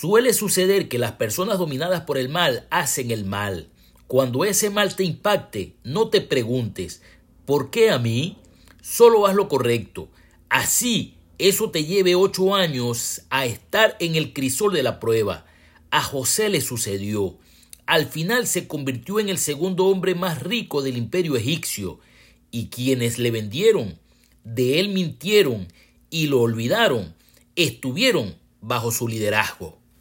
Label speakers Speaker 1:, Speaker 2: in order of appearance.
Speaker 1: Suele suceder que las personas dominadas por el mal hacen el mal. Cuando ese mal te impacte, no te preguntes, ¿por qué a mí? Solo haz lo correcto. Así, eso te lleve ocho años a estar en el crisol de la prueba. A José le sucedió. Al final se convirtió en el segundo hombre más rico del imperio egipcio, y quienes le vendieron, de él mintieron y lo olvidaron, estuvieron bajo su liderazgo.